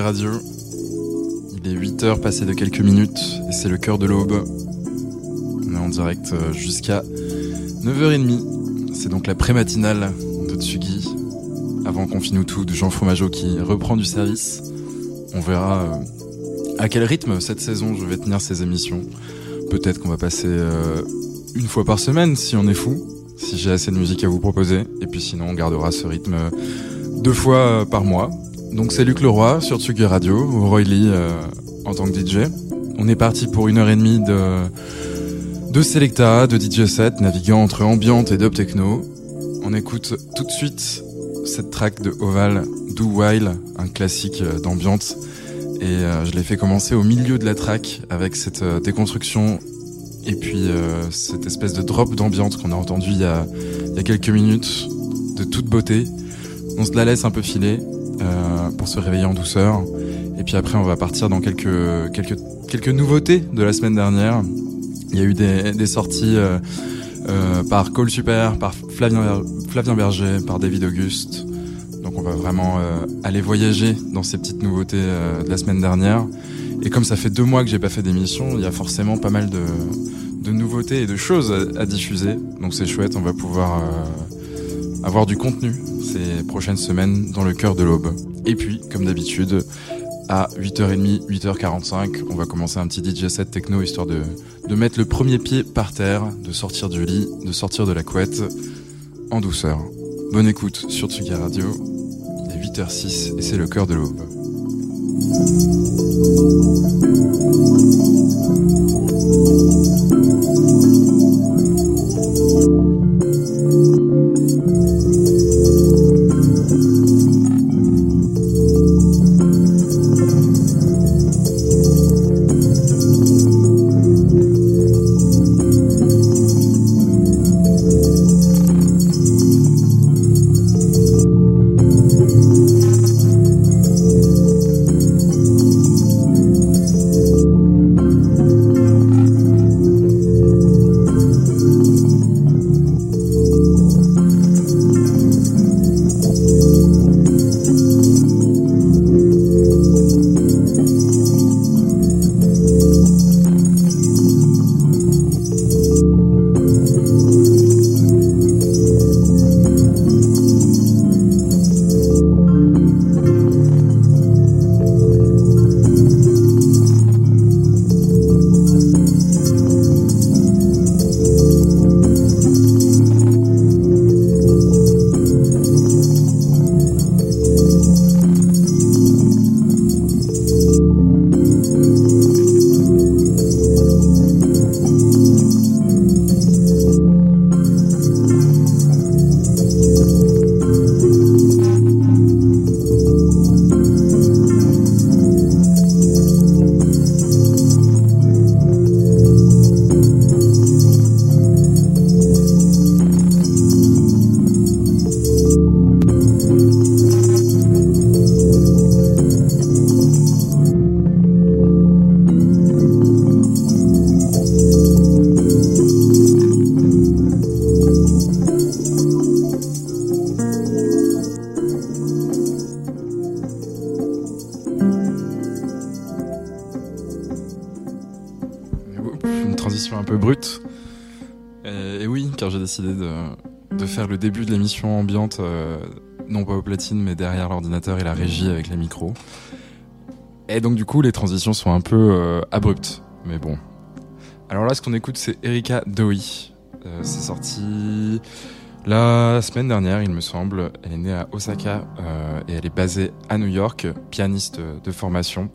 Radio. Il est 8h passé de quelques minutes et c'est le cœur de l'aube. On est en direct euh, jusqu'à 9h30. C'est donc la pré-matinale de Tsugi avant qu'on finisse tout de Jean Fromageau qui reprend du service. On verra euh, à quel rythme cette saison je vais tenir ces émissions. Peut-être qu'on va passer euh, une fois par semaine si on est fou, si j'ai assez de musique à vous proposer. Et puis sinon on gardera ce rythme deux fois par mois. Donc c'est Luc Leroy sur Tsugi Radio, ou Roy Lee euh, en tant que DJ. On est parti pour une heure et demie de, de Selecta, de DJ set, naviguant entre ambiante et dub techno. On écoute tout de suite cette track de Oval, Do While, un classique euh, d'ambiance. Et euh, je l'ai fait commencer au milieu de la track avec cette déconstruction et puis cette espèce de drop d'ambiance qu'on a entendu il y a, quelques minutes de toute beauté. On se la laisse un peu filer pour se réveiller en douceur. Et puis après, on va partir dans quelques, quelques, quelques nouveautés de la semaine dernière. Il y a eu des, sorties euh, euh, par Cole Super, par Flavien, Flavien Berger, par David Auguste. Donc on va vraiment euh, aller voyager dans ces petites nouveautés de la semaine dernière. Et comme ça fait deux mois que j'ai pas fait d'émission, il y a forcément pas mal de, de nouveautés et de choses à diffuser. Donc c'est chouette, on va pouvoir avoir du contenu ces prochaines semaines dans le cœur de l'aube. Et puis, comme d'habitude, à 8h30, 8h45, on va commencer un petit DJ set techno histoire de, mettre le premier pied par terre, de sortir du lit, de sortir de la couette en douceur. Bonne écoute sur Tsuga Radio. Il est 8h06 et c'est le cœur de l'aube. Début de l'émission ambiante, euh, non pas au platine, mais derrière l'ordinateur et la régie avec les micros. Et donc du coup, les transitions sont un peu euh, abruptes, mais bon. Alors là, ce qu'on écoute, c'est Erika Doi. Euh, c'est sorti la semaine dernière, il me semble. Elle est née à Osaka et elle est basée à New York, pianiste de formation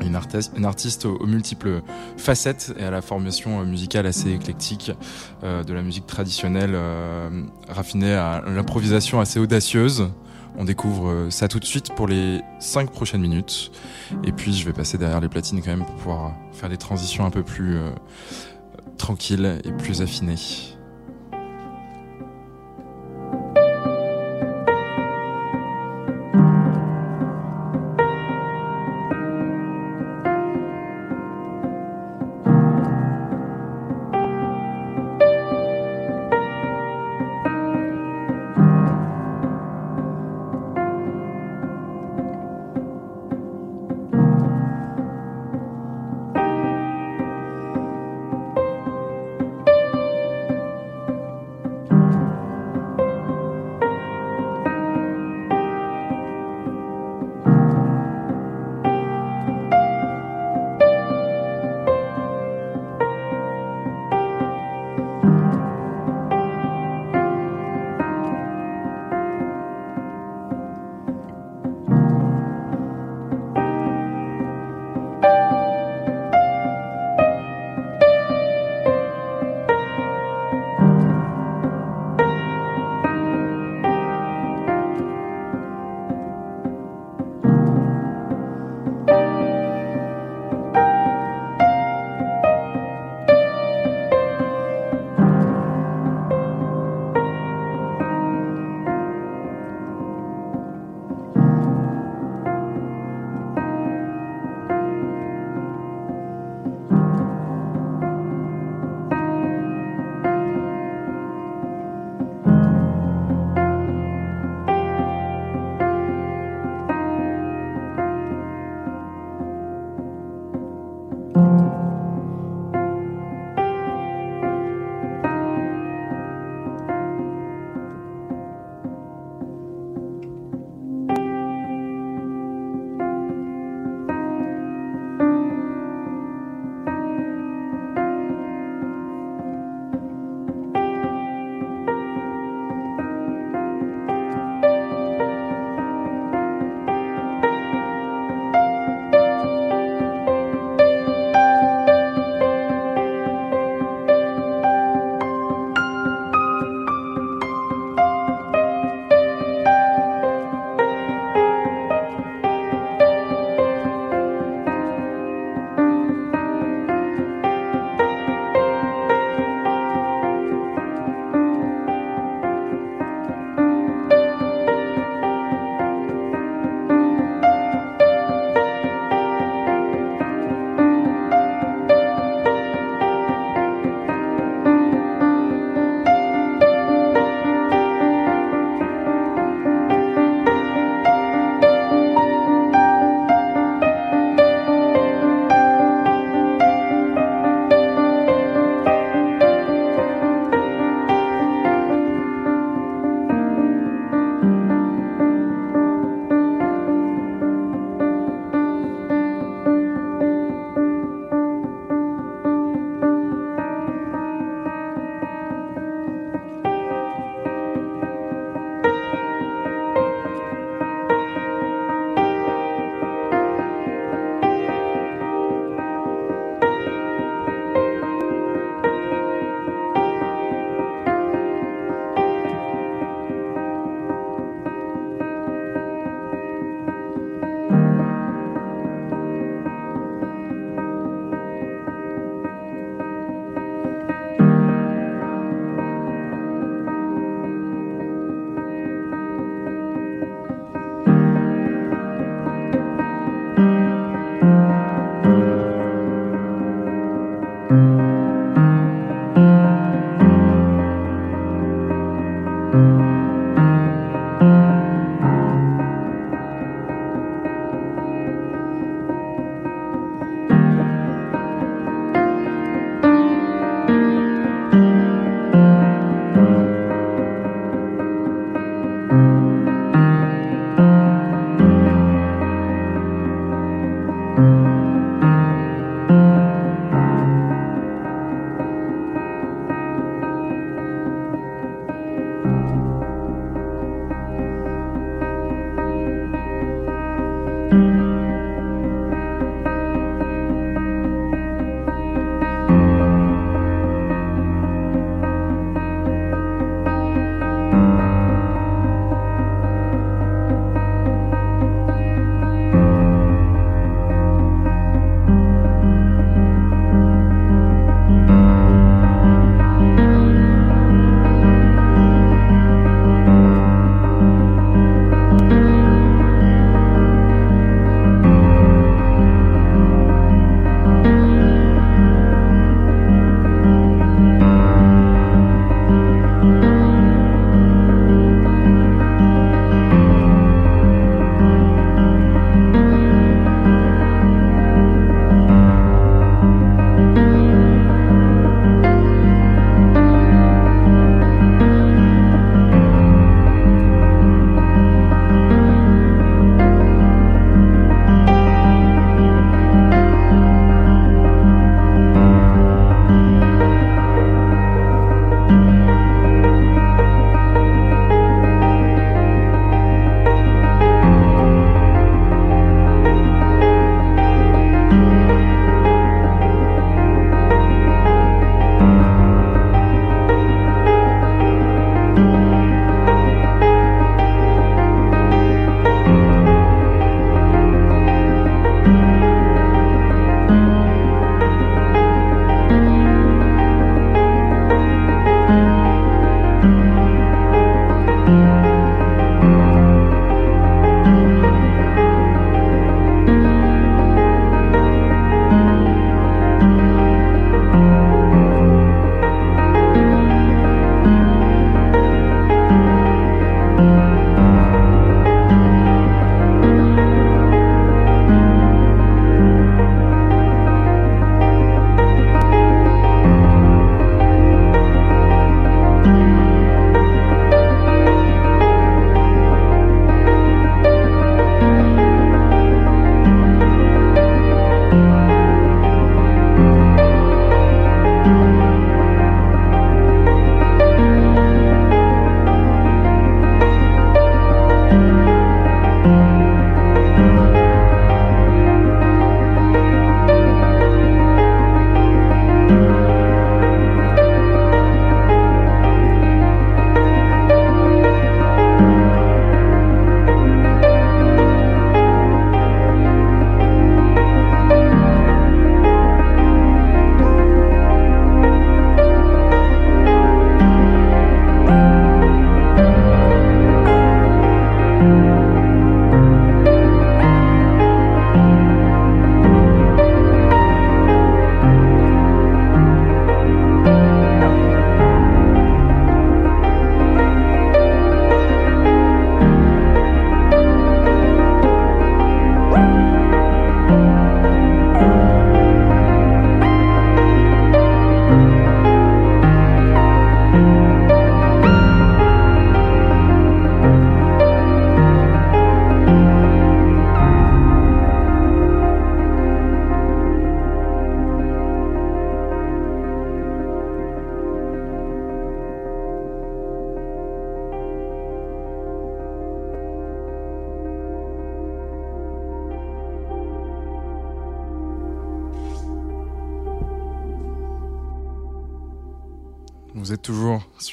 une, artiste, une artiste aux, multiples facettes et à la formation musicale assez éclectique, euh, de la musique traditionnelle euh, raffinée à l'improvisation assez audacieuse. On découvre euh, ça tout de suite pour les cinq prochaines minutes. Et puis je vais passer derrière les platines quand même pour pouvoir faire des transitions un peu plus tranquilles et plus affinées.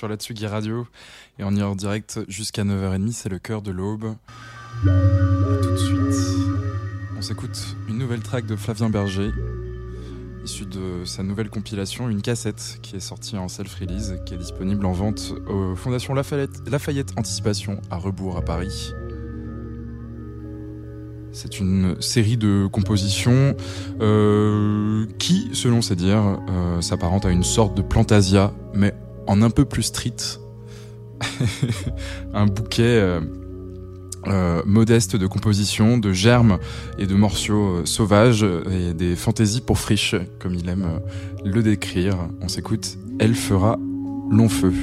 Sur la Tsugi Radio et on y est en direct jusqu'à 9h30, c'est le cœur de l'aube. Tout de suite, on s'écoute une nouvelle track de Flavien Berger, issue de sa nouvelle compilation, une cassette qui est sortie en self-release, qui est disponible en vente aux Fondations Lafayette, Lafayette Anticipation à Rebourg à Paris. C'est une série de compositions euh, qui, selon ses dires, euh, s'apparente à une sorte de Plantasia, mais en un peu plus street. un bouquet euh, euh, modeste de compositions, de germes et de morceaux euh, sauvages et des fantaisies pour friche, comme il aime le décrire. On s'écoute Elle fera long feu.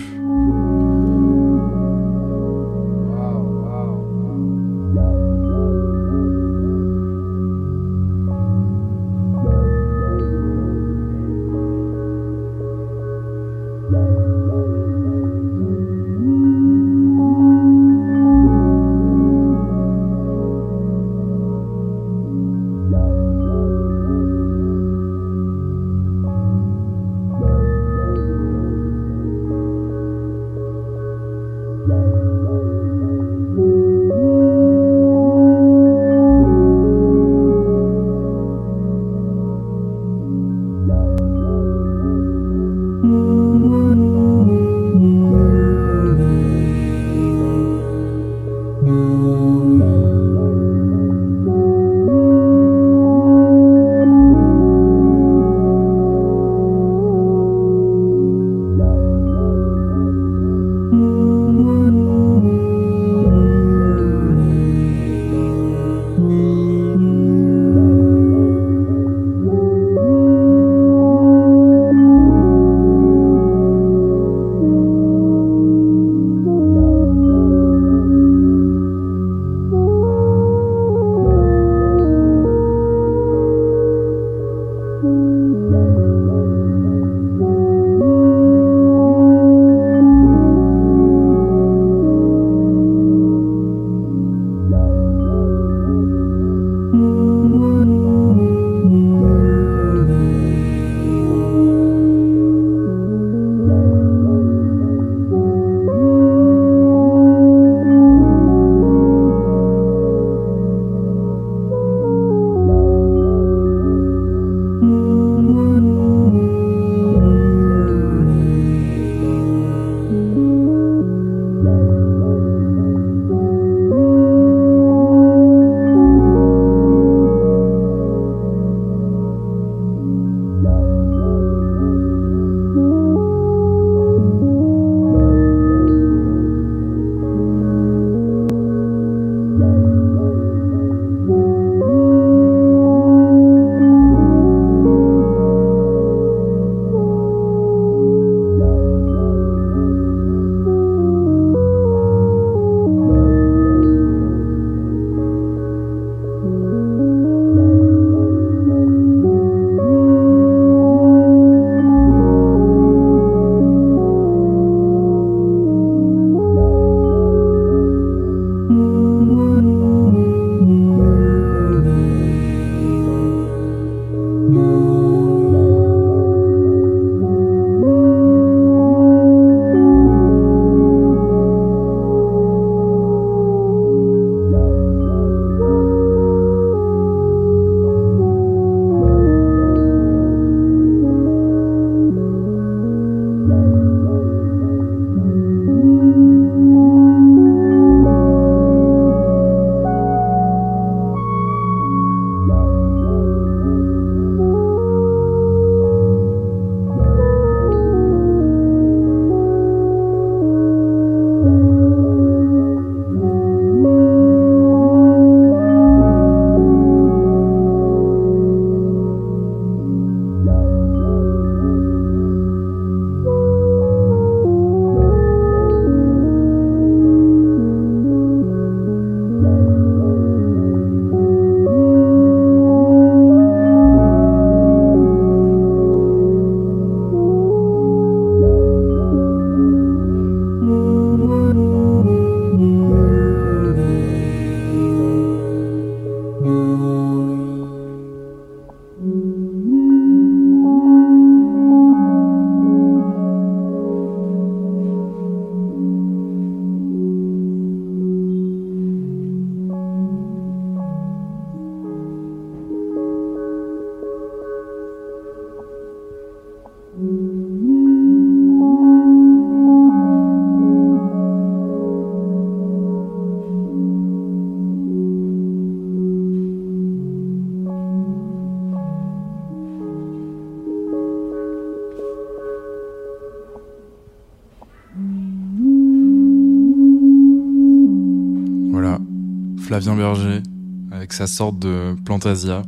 Flavien Berger avec sa sorte de Plantasia.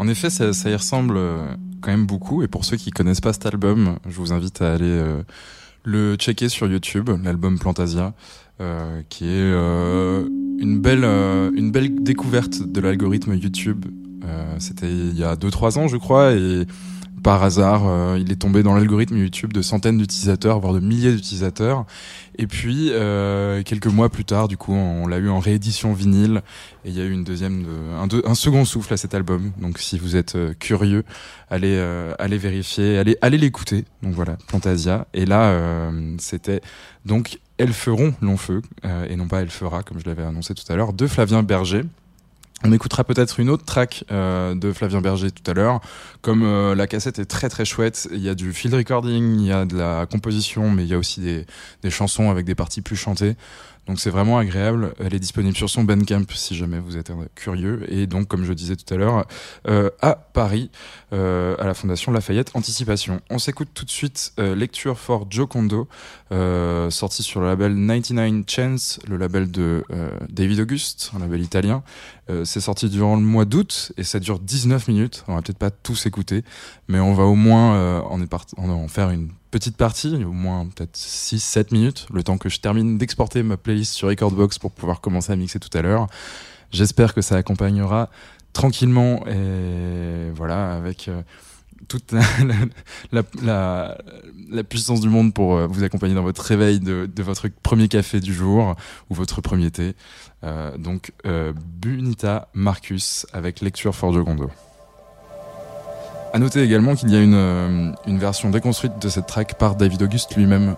En effet, ça, y ressemble euh, quand même beaucoup. Et pour ceux qui connaissent pas cet album, je vous invite à aller euh, le checker sur YouTube, l'album Plantasia, euh, qui est une belle une belle découverte de l'algorithme YouTube. C'était il y a 2-3 ans, je crois, et par hasard, euh, il est tombé dans l'algorithme YouTube de centaines d'utilisateurs, voire de milliers d'utilisateurs. Et puis euh, quelques mois plus tard, du coup, on l'a eu en réédition vinyle. Et il y a eu une deuxième, un, second souffle à cet album. Donc, si vous êtes euh, curieux, allez, vérifier, allez, l'écouter. Donc voilà, Fantasia. Et là, c'était donc Elles feront long feu et non pas Elle fera, comme je l'avais annoncé tout à l'heure, de Flavien Berger. On écoutera peut-être une autre track euh, de Flavien Berger tout à l'heure. Comme euh, la cassette est très très chouette, il y a du field recording, il y a de la composition, mais il y a aussi des, des chansons avec des parties plus chantées. Donc c'est vraiment agréable. Elle est disponible sur son Bandcamp si jamais vous êtes curieux. Et donc, comme je disais tout à l'heure, euh, à Paris, euh, à la Fondation Lafayette Anticipation. On s'écoute tout de suite euh, Lecture for Joe Kondo, sorti sur le label 99 Chance, le label de David Auguste, un label italien. c'est sorti durant le mois d'août et ça dure 19 minutes. On va peut-être pas tous écouter, mais on va au moins en faire une petite partie, au moins peut-être 6-7 minutes, le temps que je termine d'exporter ma playlist sur Recordbox pour pouvoir commencer à mixer tout à l'heure. J'espère que ça accompagnera tranquillement et voilà, avec euh, toute la, puissance du monde pour euh, vous accompagner dans votre réveil de, votre premier café du jour ou votre premier thé. Euh, donc, Bunita Marcus avec Lecture for Jogondo. À noter également qu'il y a une, euh, une version déconstruite de cette track par David Auguste lui-même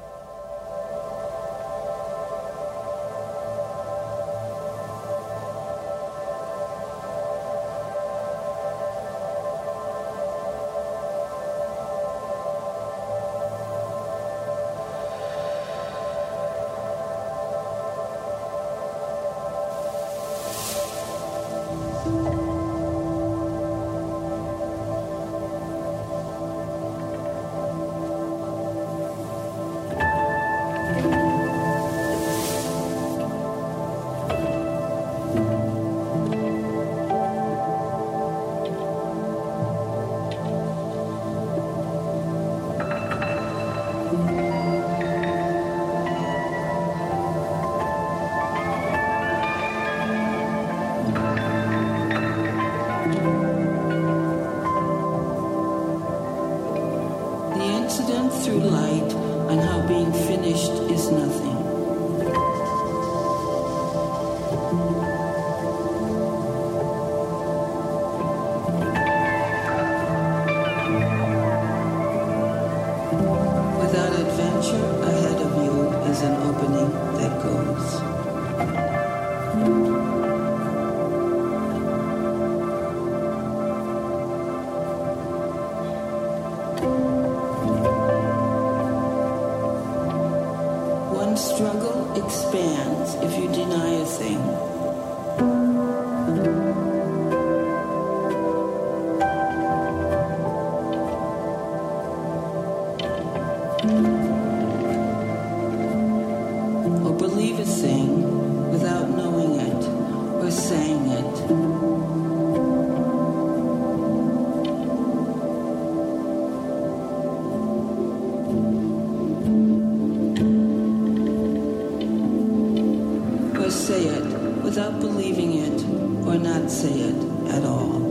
say it without believing it or not say it at all.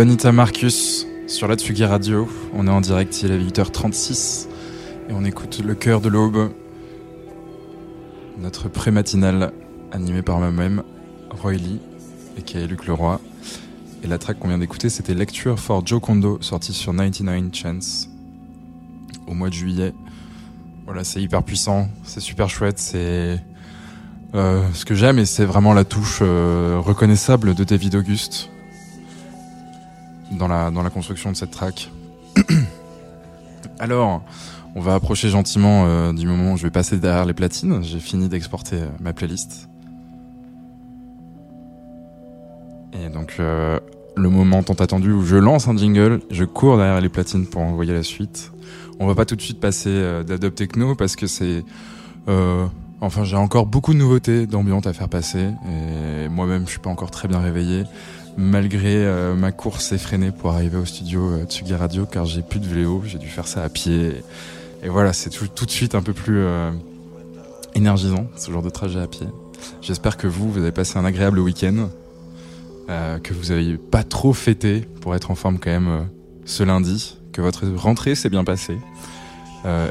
Bonita Marcus sur la Tsugi Radio. On est en direct, il est 8h36 et on écoute Le cœur de l'aube, notre pré-matinale animée par moi-même, Roy Lee, et qui est Luc Leroy. Et la track qu'on vient d'écouter, c'était Lecture for Joe Kondo, sortie sur 99 Chance au mois de juillet. Voilà, c'est hyper puissant, c'est super chouette, c'est euh, ce que j'aime et c'est vraiment la touche euh, reconnaissable de David Auguste dans la, dans la construction de cette track. Alors, on va approcher gentiment euh, du moment où je vais passer derrière les platines. J'ai fini d'exporter euh, ma playlist. Et donc, euh, le moment tant attendu où je lance un jingle, je cours derrière les platines pour envoyer la suite. On va pas tout de suite passer d'Adobe Techno parce que c'est... enfin, j'ai encore beaucoup de nouveautés d'ambiance à faire passer. Et moi-même, je suis pas encore très bien réveillé malgré euh, ma course effrénée pour arriver au studio euh, Tsugi Radio car j'ai plus de vélo, j'ai dû faire ça à pied. Et, voilà, c'est tout, de suite un peu plus euh, énergisant ce genre de trajet à pied. J'espère que vous, vous avez passé un agréable week-end, que vous avez pas trop fêté pour être en forme quand même ce lundi, que votre rentrée s'est bien passée.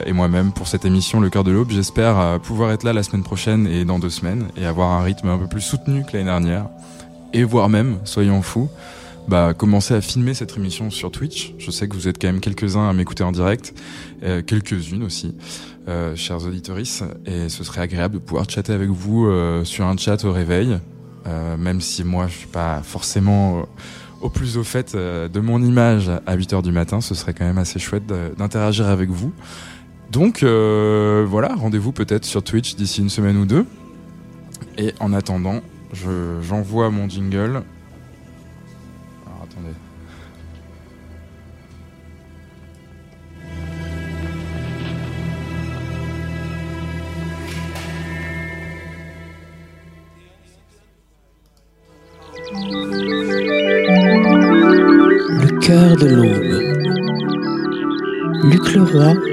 et moi-même pour cette émission Le cœur de l'aube, j'espère pouvoir être là la semaine prochaine et dans deux semaines et avoir un rythme un peu plus soutenu que l'année dernière et voire même, soyons fous, bah, commencer à filmer cette émission sur Twitch. Je sais que vous êtes quand même quelques-uns à m'écouter en direct, euh, quelques-unes aussi, euh, chers auditeurs, et ce serait agréable de pouvoir chatter avec vous euh, sur un chat au réveil, euh, même si moi je suis pas forcément au plus au fait de mon image à 8h du matin, ce serait quand même assez chouette d'interagir avec vous. Donc voilà, rendez-vous peut-être sur Twitch d'ici une semaine ou deux. Et en attendant, j'envoie mon jingle. Alors attendez. Le cœur de l'aube. Luc Leroy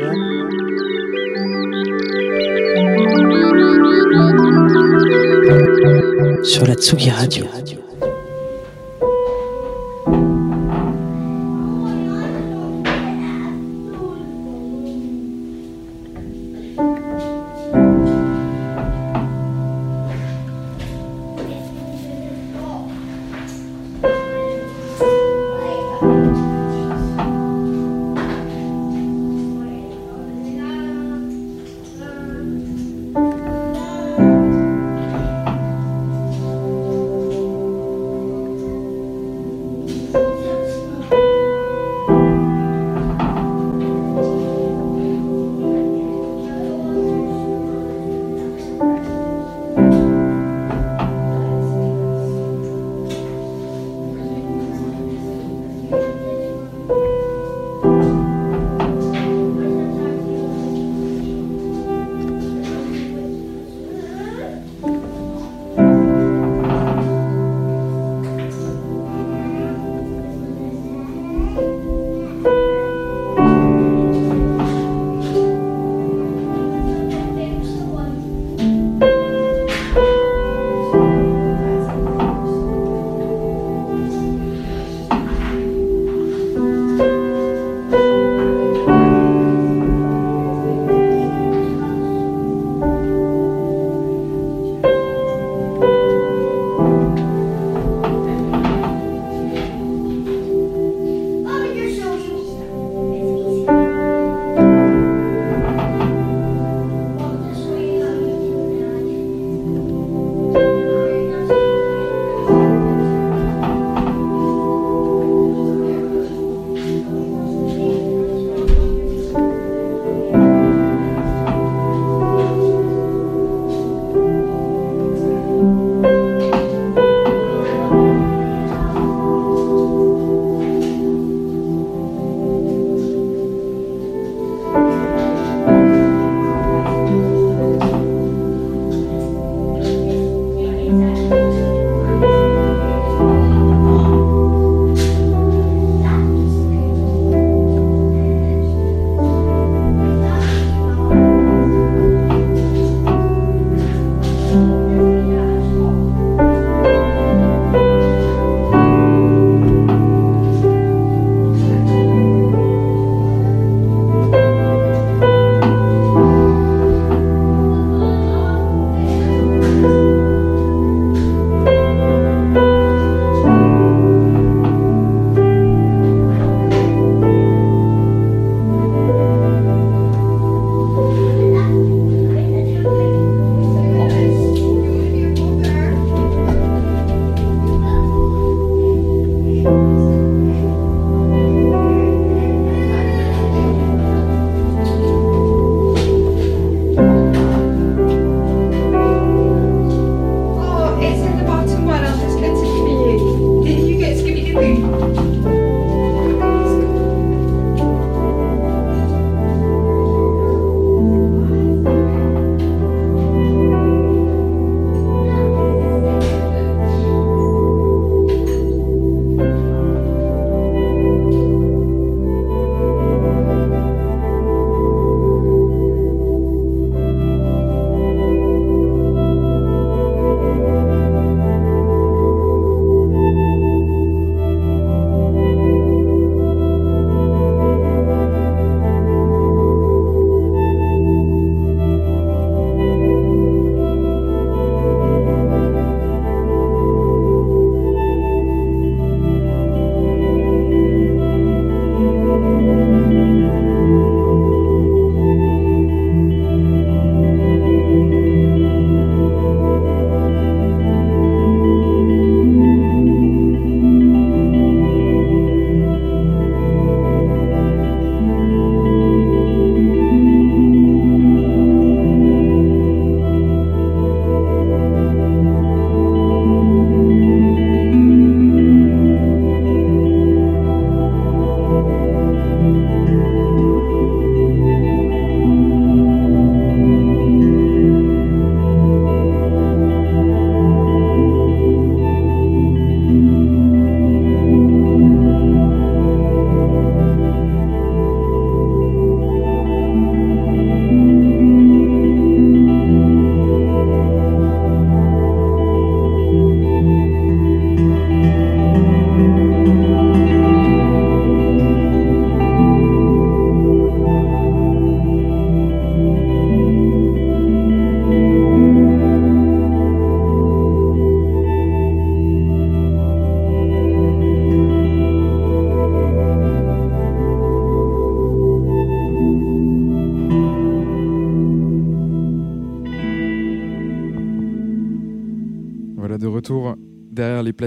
sur la Tsugi Radio.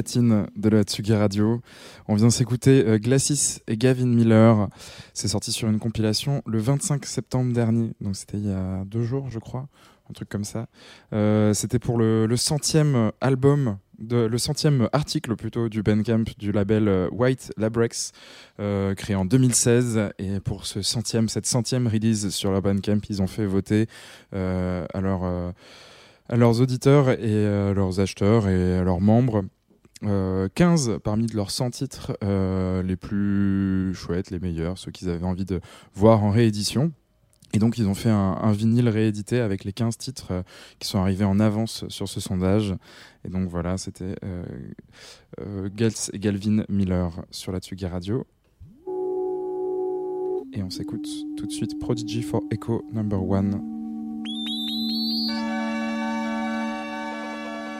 De la Tsugi Radio. On vient s'écouter euh, Glacis et Gavin Miller. C'est sorti sur une compilation le 25 septembre dernier, donc c'était il y a deux jours, je crois, un truc comme ça. Euh, c'était pour le, centième album le centième article plutôt du Bandcamp du label euh, White Labrex créé en 2016 et pour ce centième cette centième release sur le Bandcamp ils ont fait voter leur, à leurs auditeurs et à leurs acheteurs et à leurs membres euh, 15 parmi de leurs 100 titres euh, les plus chouettes, les meilleurs, ceux qu'ils avaient envie de voir en réédition. Et donc ils ont fait un, vinyle réédité avec les 15 titres euh, qui sont arrivés en avance sur ce sondage. Et donc voilà, c'était euh, Gels et Galvin Miller sur la Tsugi Radio. Et on s'écoute tout de suite Prodigy for Echo Number One.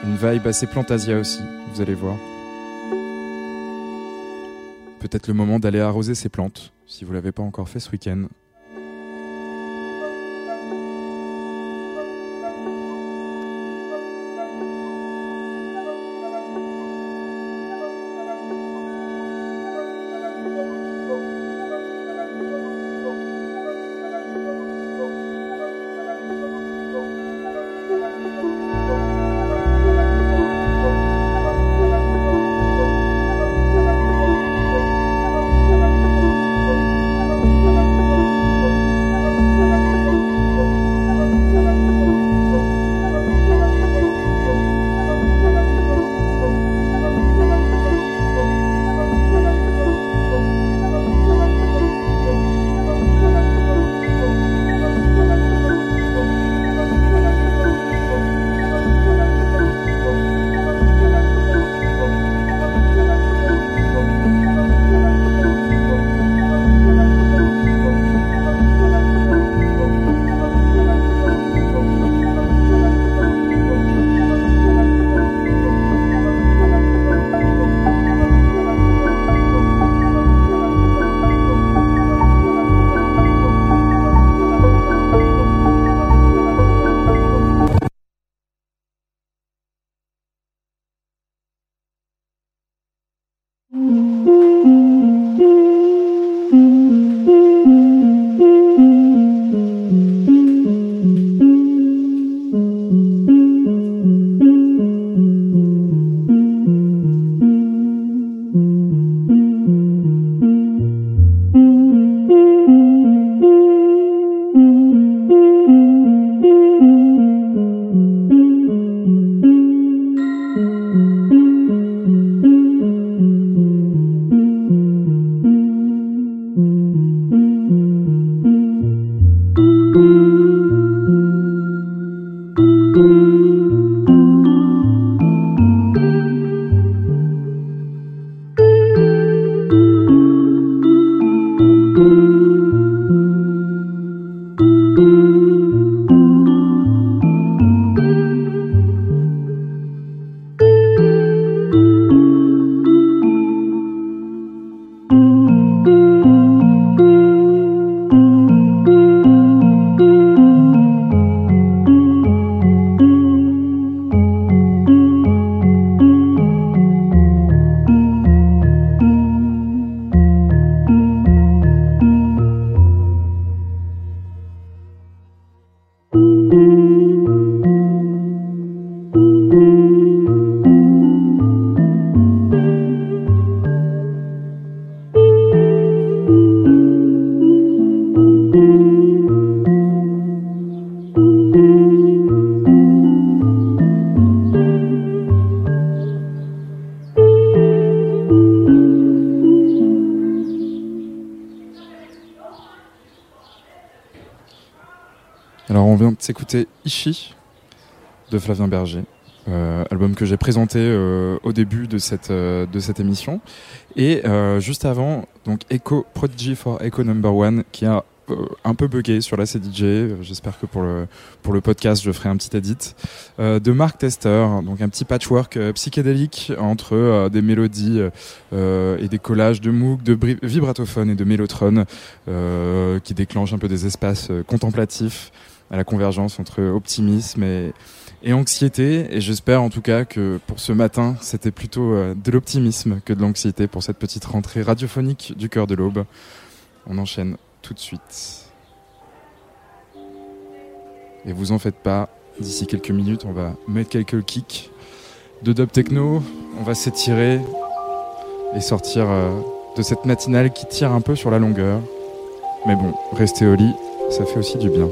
Une vibe assez Plantasia aussi, vous allez voir. Peut-être le moment d'aller arroser ces plantes, si vous l'avez pas encore fait ce week-end. De s'écouter Ishi de Flavien Berger, euh, album que j'ai présenté euh, au début de cette, euh, de cette émission. Et juste avant, donc Echo Prodigy for Echo Number One, qui a un peu bugué sur la CDJ. J'espère que pour le, pour le podcast, je ferai un petit edit. De Mark Tester, donc un petit patchwork psychédélique entre des mélodies et des collages de Moog, de vibratophones et de mélotron qui déclenchent un peu des espaces contemplatifs à la convergence entre optimisme et, anxiété. Et j'espère en tout cas que pour ce matin, c'était plutôt euh, de l'optimisme que de l'anxiété pour cette petite rentrée radiophonique du cœur de l'aube. On enchaîne tout de suite. Et vous en faites pas, d'ici quelques minutes, on va mettre quelques kicks de dub techno, on va s'étirer et sortir euh, de cette matinale qui tire un peu sur la longueur. Mais bon, rester au lit, ça fait aussi du bien.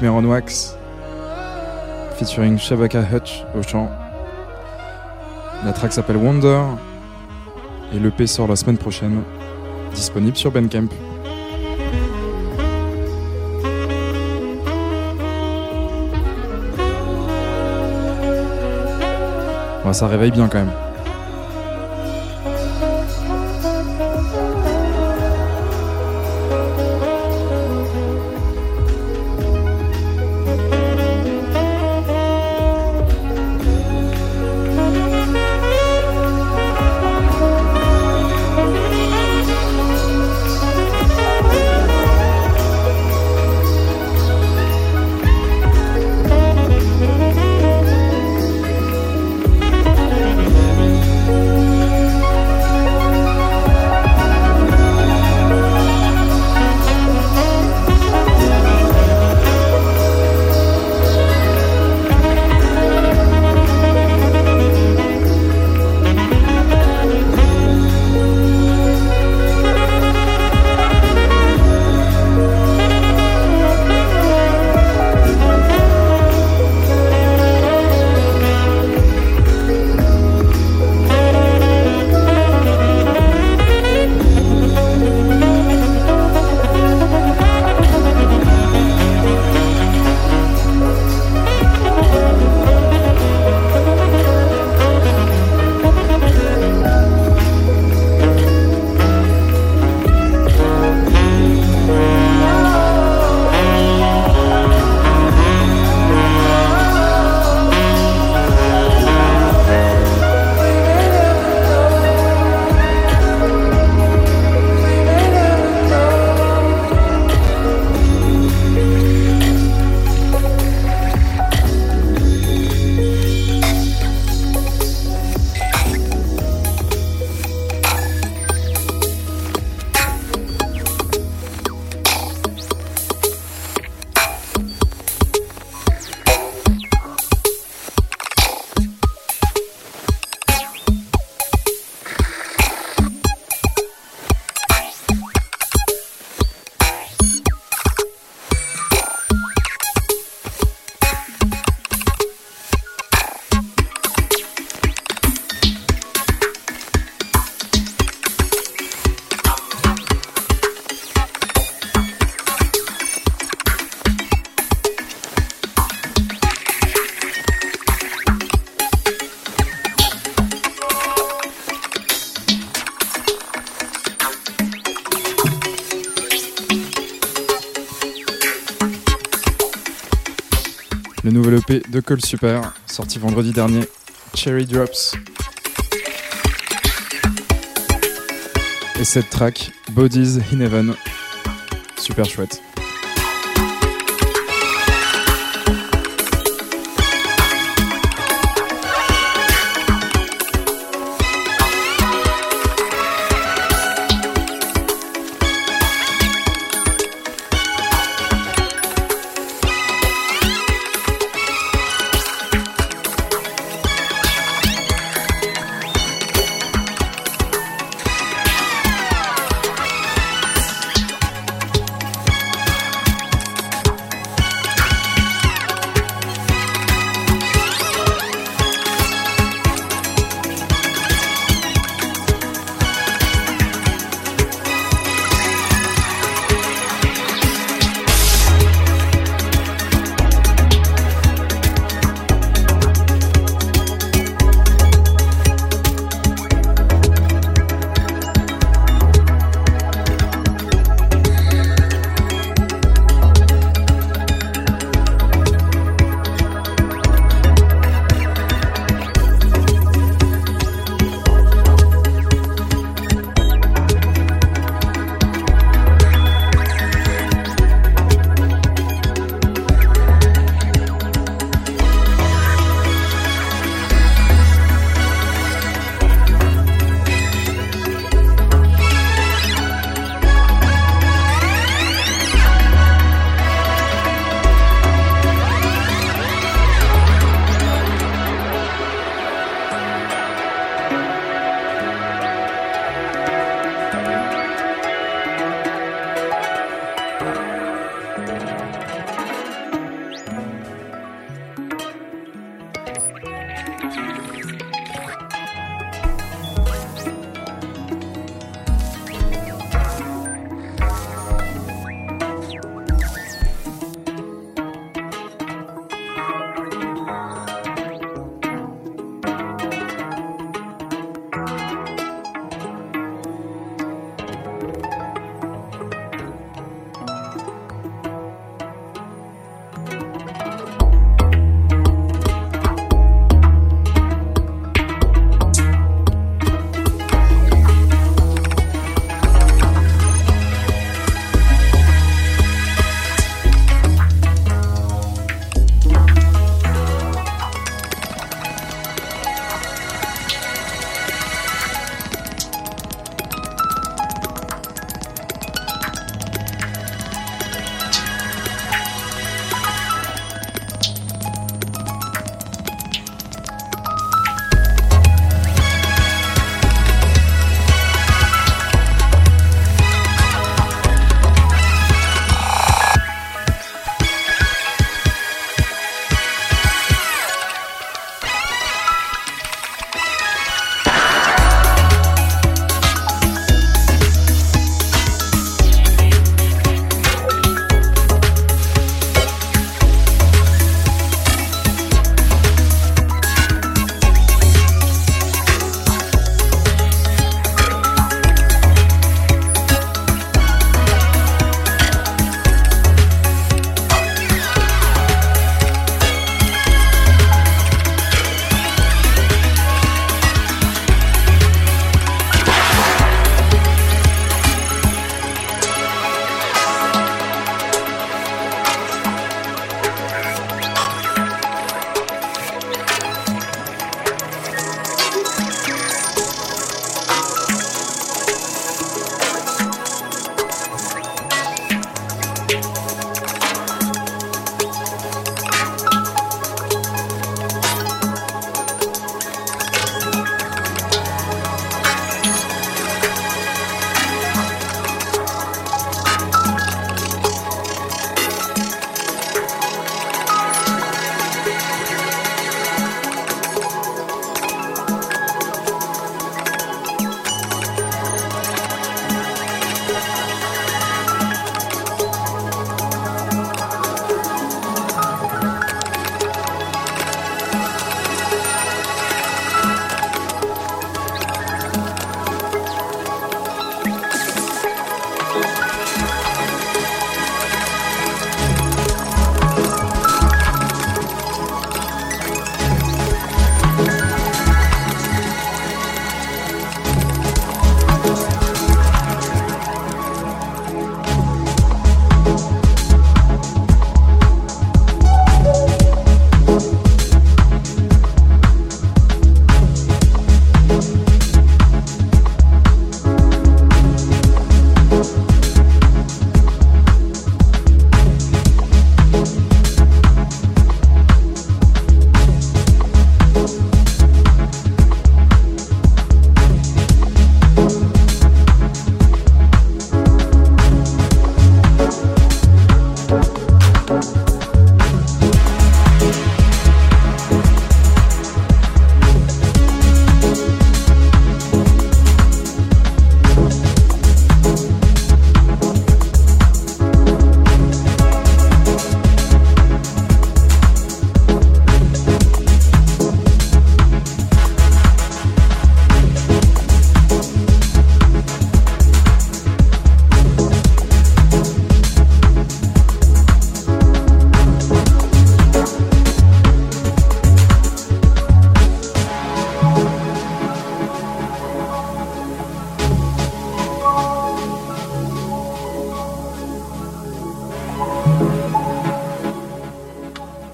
Nightmare on Wax, featuring Shabaka Hutch au chant. La track s'appelle Wonder, et l'EP sort la semaine prochaine, disponible sur Bandcamp. Bon, ça réveille bien quand même. De Call Super, sorti vendredi dernier, Cherry Drops. Et cette track, Bodies in Heaven. Super chouette.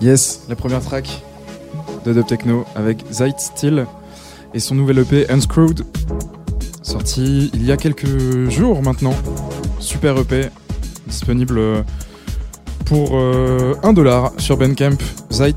Yes, la première track de Dub Techno avec Zeit Still et son nouvel EP Unscrewed, sorti il y a quelques jours maintenant. Super EP, disponible pour 1$ euh, sur Bandcamp. Zeit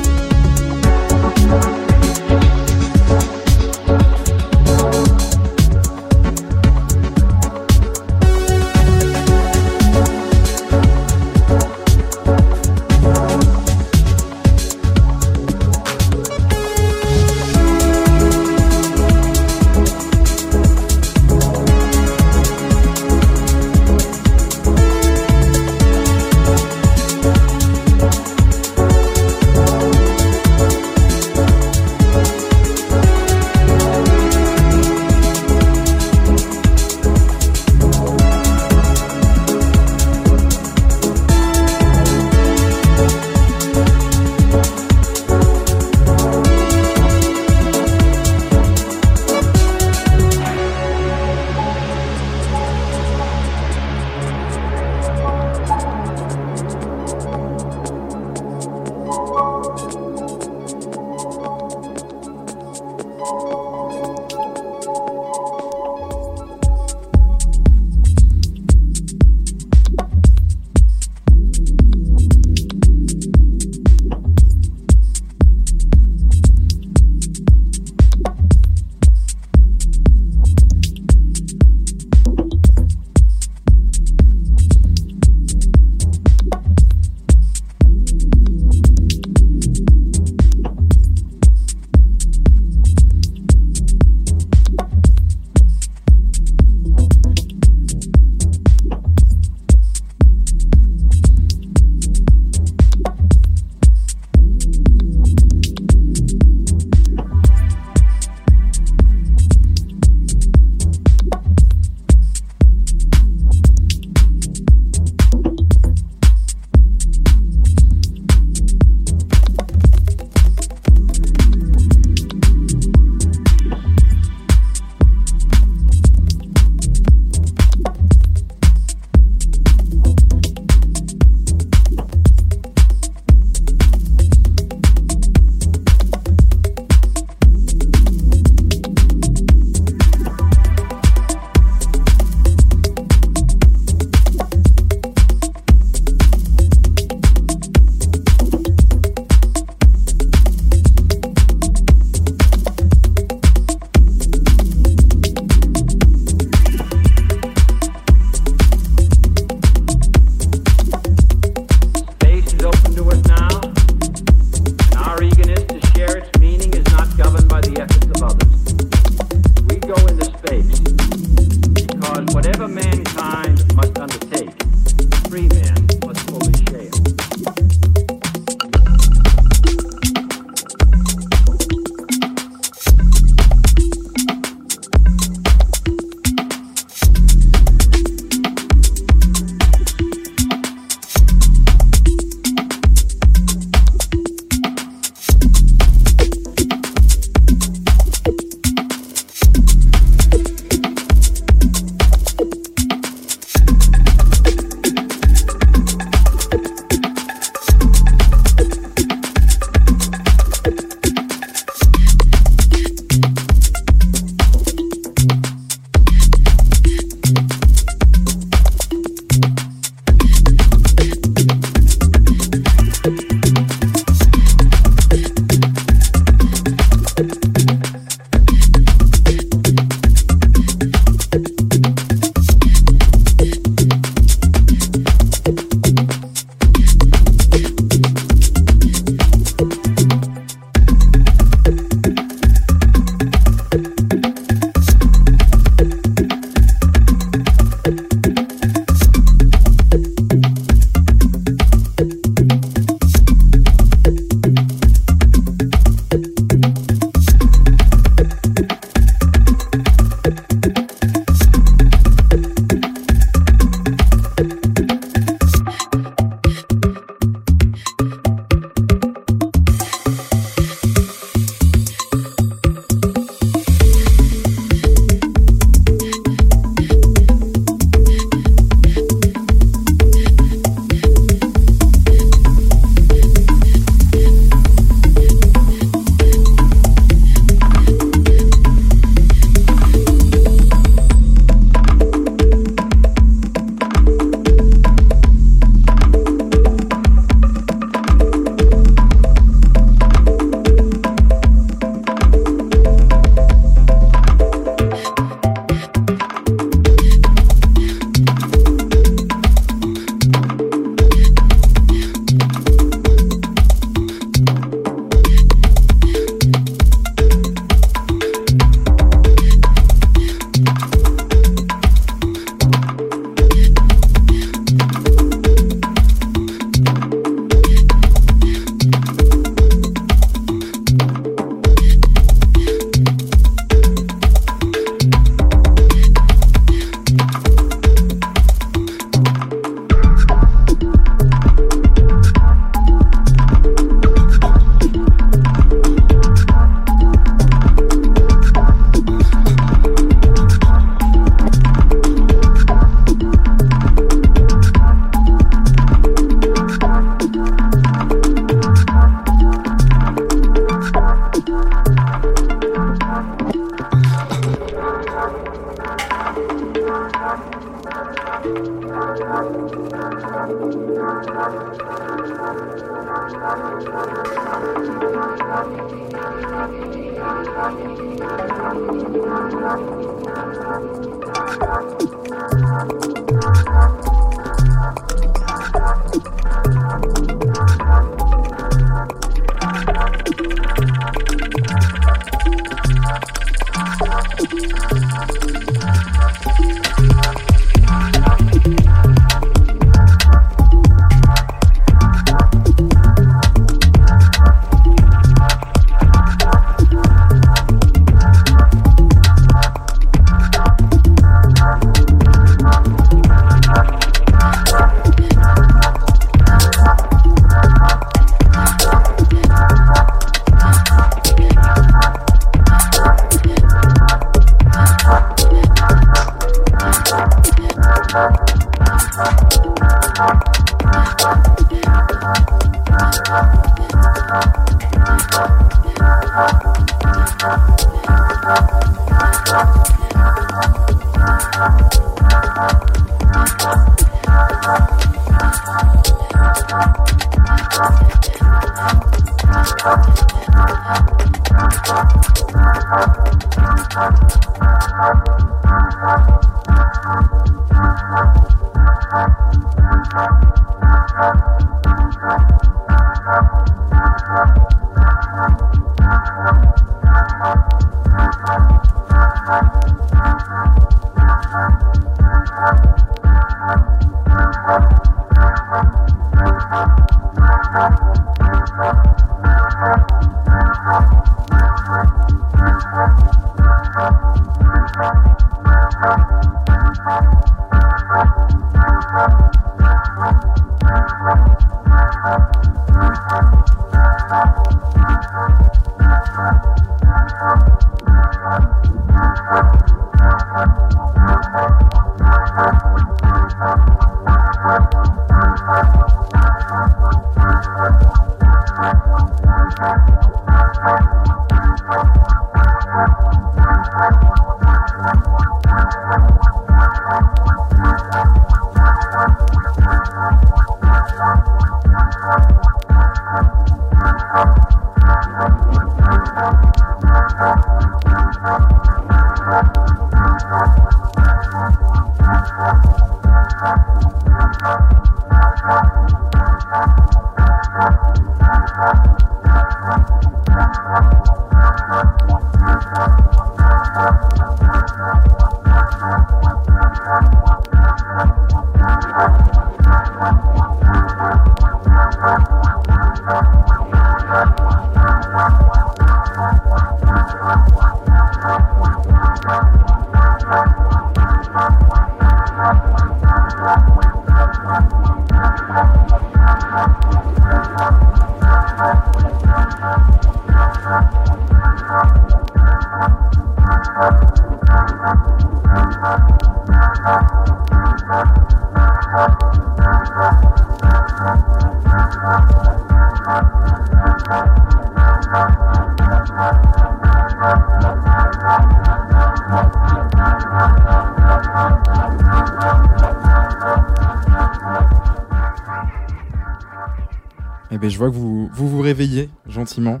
Still. je vois que vous vous, vous réveillez gentiment.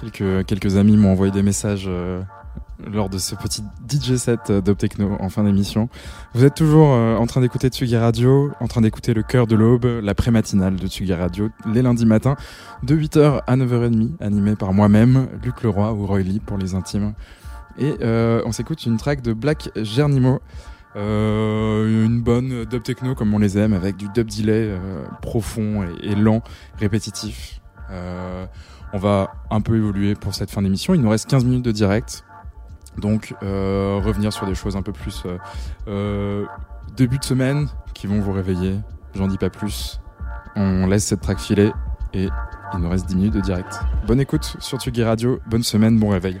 Quelques, quelques amis m'ont envoyé des messages euh, lors de ce petit DJ set euh, d'Optechno en fin d'émission. Vous êtes toujours euh, en train d'écouter Tsugi Radio, en train d'écouter le cœur de l'aube, la pré-matinale de Tsugi Radio, les lundis matins, de 8h à 9h30, animé par moi-même, Luc Leroy ou Roy Lee pour les intimes. Et on s'écoute une track de Black Gernimo. Euh, une bonne dub techno comme on les aime, avec du dub delay euh, profond et, lent, répétitif. Euh, on va un peu évoluer pour cette fin d'émission. Il nous reste 15 minutes de direct. Donc revenir sur des choses un peu plus début de semaine qui vont vous réveiller. J'en dis pas plus. On laisse cette track filer et il nous reste 10 minutes de direct. Bonne écoute sur Tsugi Radio, bonne semaine, bon réveil.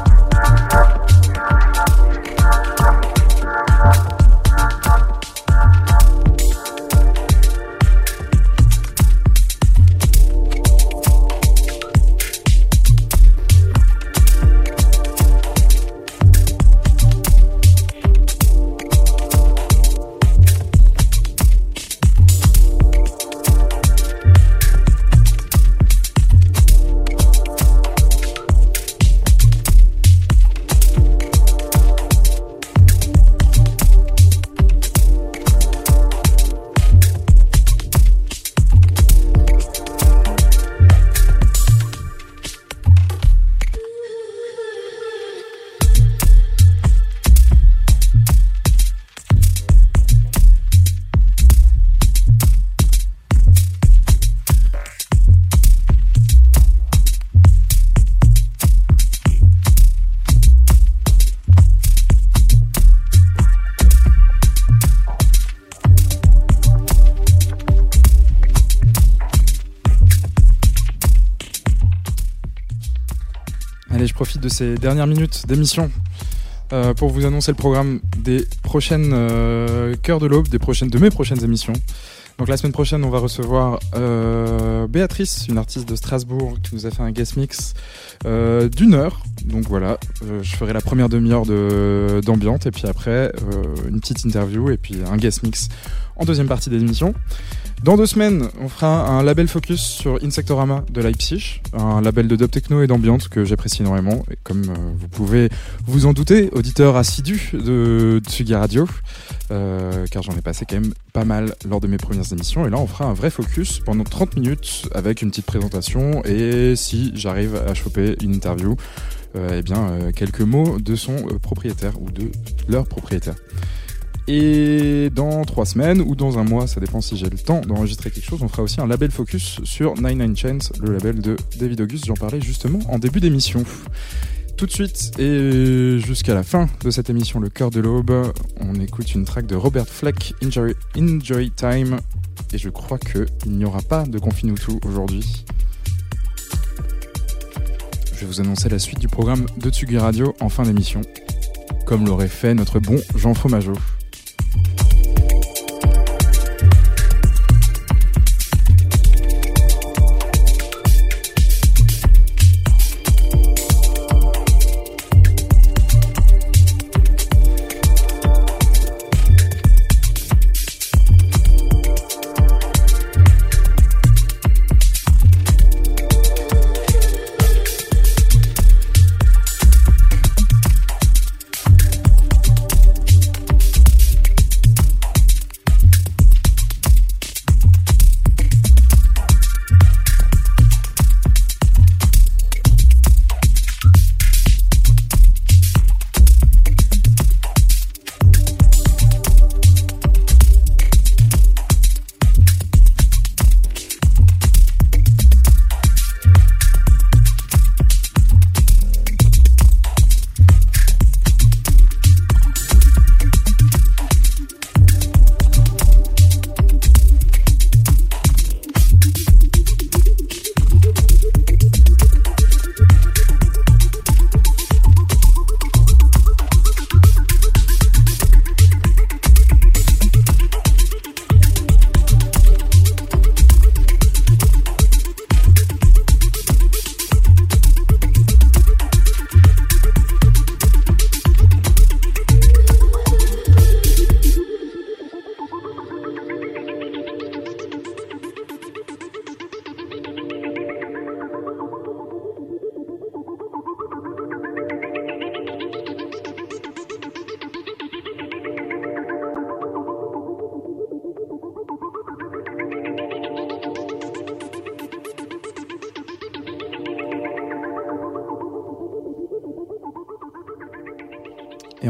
de ces dernières minutes d'émission euh, pour vous annoncer le programme des prochaines euh, Cœurs de l'Aube, des prochaines, de mes prochaines émissions. Donc la semaine prochaine, on va recevoir euh, Béatrice, une artiste de Strasbourg, qui nous a fait un guest mix d'une heure. Donc voilà, je ferai la première demi-heure d'ambiante et puis après une petite interview et puis un guest mix en deuxième partie des émissions. Dans deux semaines, on fera un label focus sur Insectorama de Leipzig, un label de dub techno et d'ambiance que j'apprécie énormément. Et comme euh, vous pouvez vous en douter, auditeur assidu de Tsugi Radio, euh, car j'en ai passé quand même pas mal lors de mes premières émissions. Et là, on fera un vrai focus pendant 30 minutes avec une petite présentation et si j'arrive à choper une interview, euh, eh bien, quelques mots de son propriétaire ou de leur propriétaire. Et dans trois semaines ou dans un mois, ça dépend si j'ai le temps d'enregistrer quelque chose, on fera aussi un label focus sur Nine Nine Chains, le label de David August. J'en parlais justement en début d'émission. Tout de suite et jusqu'à la fin de cette émission, le cœur de l'aube, on écoute une track de Robert Fleck, Enjoy Time. Et je crois qu'il n'y aura pas de tout aujourd'hui. Je vais vous annoncer la suite du programme de Tsugi Radio en fin d'émission, comme l'aurait fait notre bon Jean Fromageau.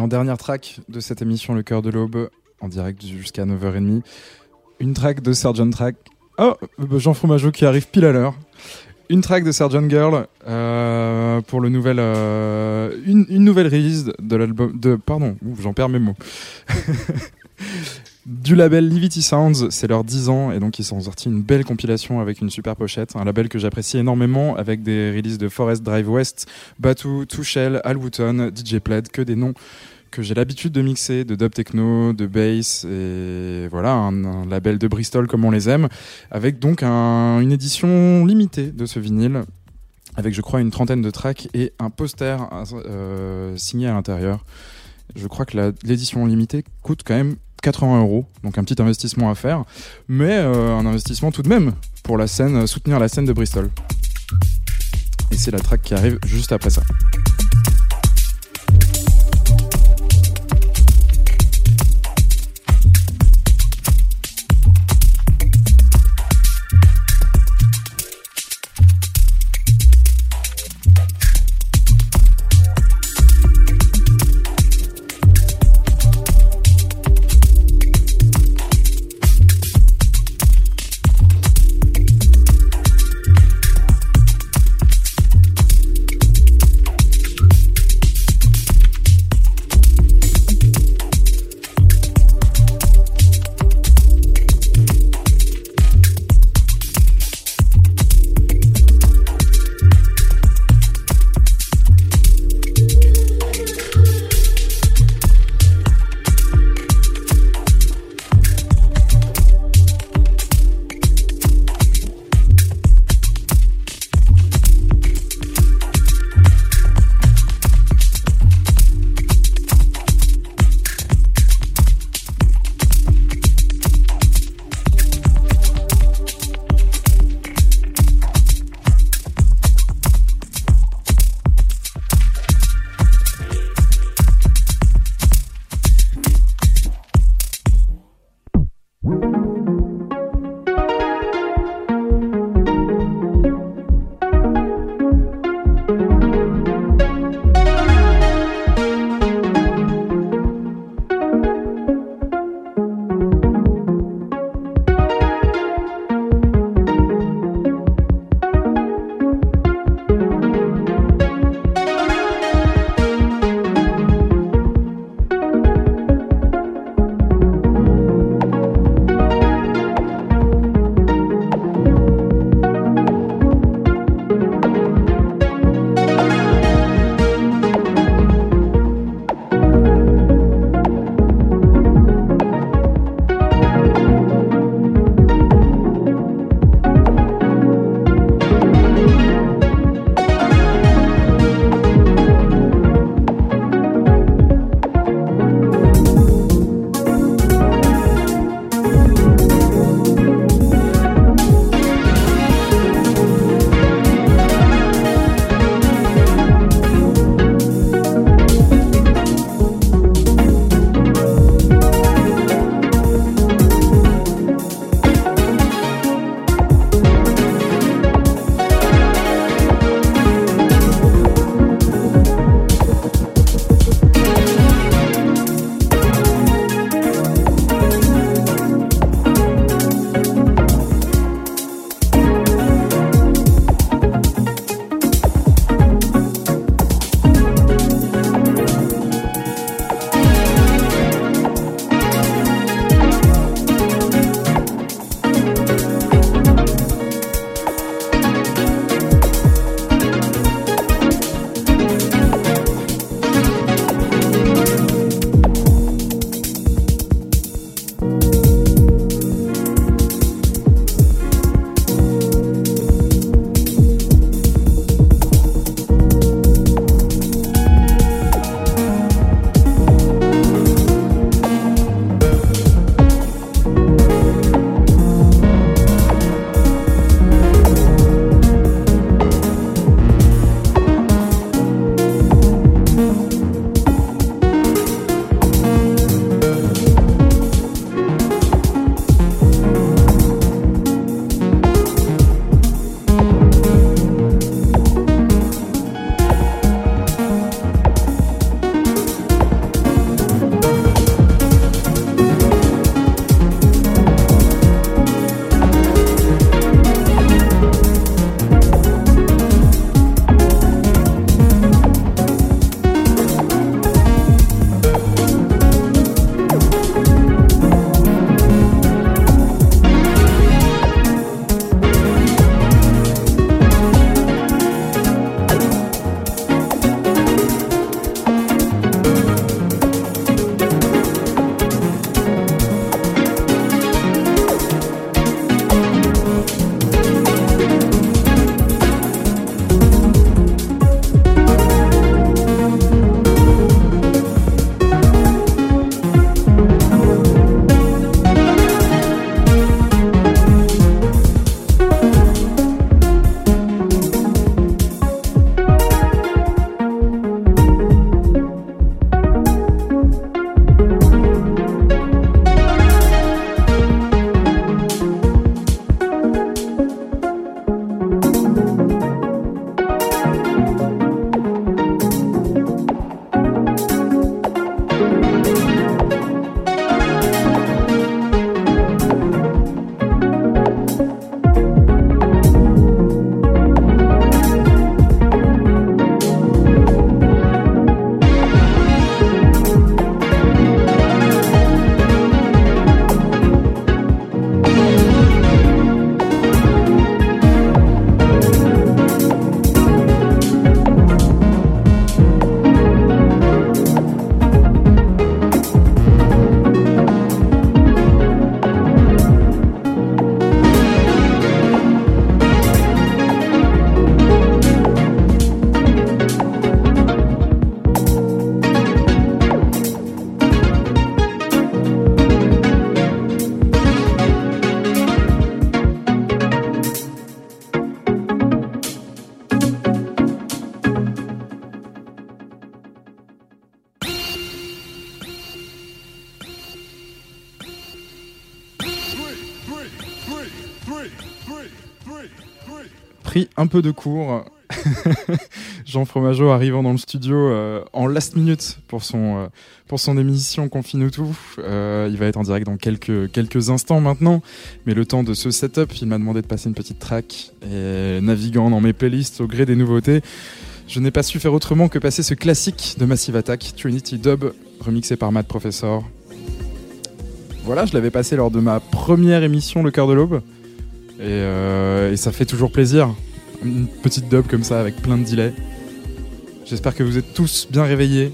En dernière track de cette émission Le cœur de l'aube, en direct jusqu'à 9h30, une track de Sergeant Track. Oh, Jean Fromageau qui arrive pile à l'heure. Une track de Sergeant Girl euh, pour le nouvel, euh, une, une nouvelle release de l'album de pardon, j'en perds mes mots. du label Livity Sounds, c'est leurs 10 ans et donc ils sont sortis une belle compilation avec une super pochette, un label que j'apprécie énormément avec des releases de Forest Drive West, Batu, Two Shell, Al Wooton, DJ Plaid, que des noms que j'ai l'habitude de mixer, de dub techno, de bass et voilà un, label de Bristol comme on les aime, avec donc un- une édition limitée de ce vinyle avec je crois une trentaine de tracks et un poster euh, signé à l'intérieur. Je crois que l'édition limitée coûte quand même 80 euros, donc un petit investissement à faire, mais euh, un investissement tout de même pour la scène, soutenir la scène de Bristol. Et c'est la track qui arrive juste après ça. Un peu de cours. Jean Fromageau arrivant dans le studio euh, en last minute pour son, euh, pour son émission Confine tout. Euh, il va être en direct dans quelques, quelques instants maintenant. Mais le temps de ce setup, il m'a demandé de passer une petite track. Et naviguant dans mes playlists au gré des nouveautés, je n'ai pas su faire autrement que passer ce classique de Massive Attack, Trinity Dub, remixé par Matt Professor. Voilà, je l'avais passé lors de ma première émission Le Cœur de l'Aube. Et, et ça fait toujours plaisir. Une petite dub comme ça avec plein de delay. J'espère que vous êtes tous bien réveillés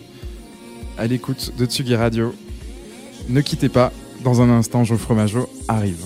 à l'écoute de Tsugi Radio. Ne quittez pas, dans un instant, Geoffroy Majo arrive.